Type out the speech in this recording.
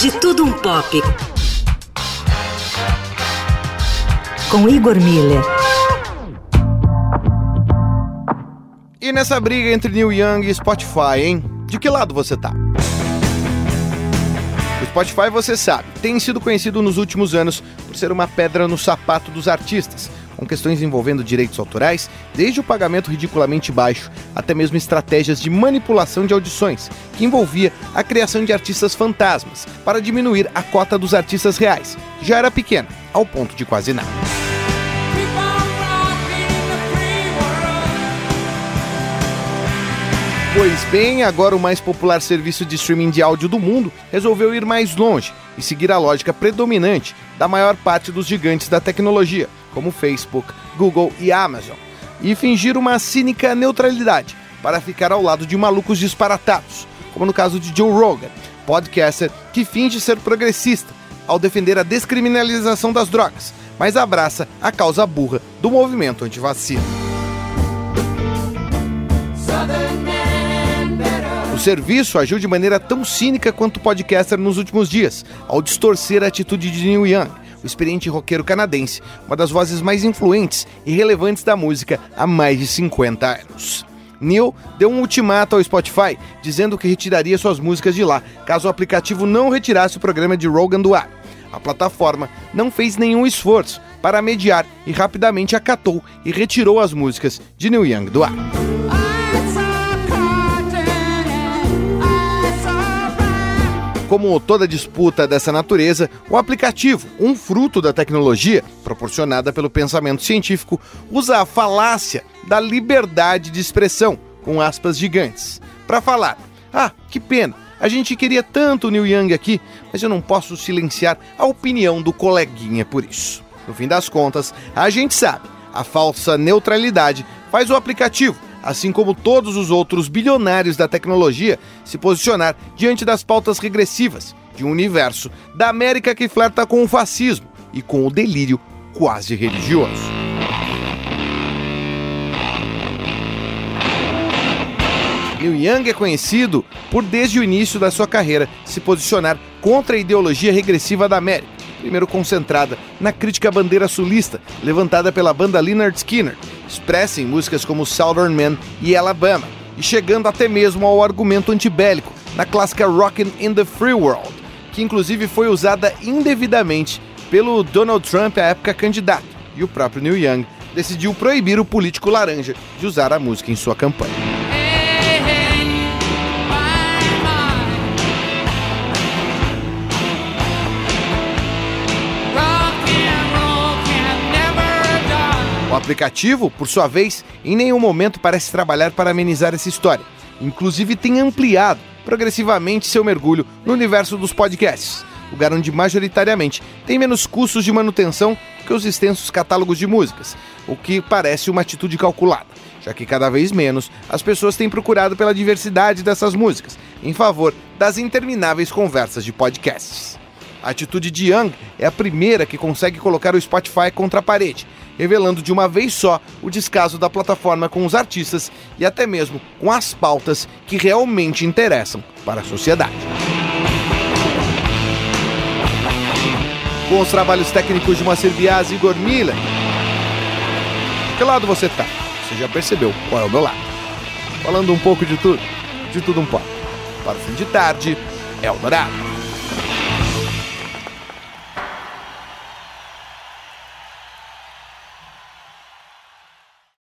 De Tudo Um Pop. Com Igor Miller. E nessa briga entre Neil Young e Spotify, hein? De que lado você tá? O Spotify, você sabe, tem sido conhecido nos últimos anos por ser uma pedra no sapato dos artistas com questões envolvendo direitos autorais, desde o pagamento ridiculamente baixo até mesmo estratégias de manipulação de audições, que envolvia a criação de artistas fantasmas para diminuir a cota dos artistas reais, já era pequena, ao ponto de quase nada. Pois bem, agora o mais popular serviço de streaming de áudio do mundo resolveu ir mais longe e seguir a lógica predominante da maior parte dos gigantes da tecnologia, como Facebook, Google e Amazon, e fingir uma cínica neutralidade para ficar ao lado de malucos disparatados, como no caso de Joe Rogan, podcaster que finge ser progressista ao defender a descriminalização das drogas, mas abraça a causa burra do movimento antivacina. O serviço agiu de maneira tão cínica quanto o podcaster nos últimos dias, ao distorcer a atitude de Neil Young, o experiente roqueiro canadense, uma das vozes mais influentes e relevantes da música há mais de 50 anos. Neil deu um ultimato ao Spotify, dizendo que retiraria suas músicas de lá, caso o aplicativo não retirasse o programa de Rogan do ar. A plataforma não fez nenhum esforço para mediar e rapidamente acatou e retirou as músicas de Neil Young do ar. Como toda disputa dessa natureza, o aplicativo, um fruto da tecnologia proporcionada pelo pensamento científico, usa a falácia da liberdade de expressão, com aspas gigantes, para falar: ah, que pena, a gente queria tanto o Neil Young aqui, mas eu não posso silenciar a opinião do coleguinha por isso. No fim das contas, a gente sabe, a falsa neutralidade faz o aplicativo assim como todos os outros bilionários da tecnologia, se posicionar diante das pautas regressivas de um universo da América que flerta com o fascismo e com o delírio quase religioso. Neil Young é conhecido por, desde o início da sua carreira, se posicionar contra a ideologia regressiva da América, primeiro concentrada na crítica à bandeira sulista, levantada pela banda Leonard Skinner, expressa em músicas como Southern Man e Alabama, e chegando até mesmo ao argumento antibélico na clássica Rockin' in the Free World, que inclusive foi usada indevidamente pelo Donald Trump à época candidato, e o próprio Neil Young decidiu proibir o político laranja de usar a música em sua campanha. Aplicativo, por sua vez, em nenhum momento parece trabalhar para amenizar essa história. Inclusive, tem ampliado progressivamente seu mergulho no universo dos podcasts, lugar onde majoritariamente tem menos custos de manutenção que os extensos catálogos de músicas, o que parece uma atitude calculada, já que cada vez menos as pessoas têm procurado pela diversidade dessas músicas, em favor das intermináveis conversas de podcasts. A atitude de Young é a primeira que consegue colocar o Spotify contra a parede, revelando de uma vez só o descaso da plataforma com os artistas e até mesmo com as pautas que realmente interessam para a sociedade. Com os trabalhos técnicos de Moacir Bias e Igor Miller. Que lado você tá? Você já percebeu qual é o meu lado. Falando um pouco de tudo, de tudo um pouco. Para o fim de tarde, Eldorado.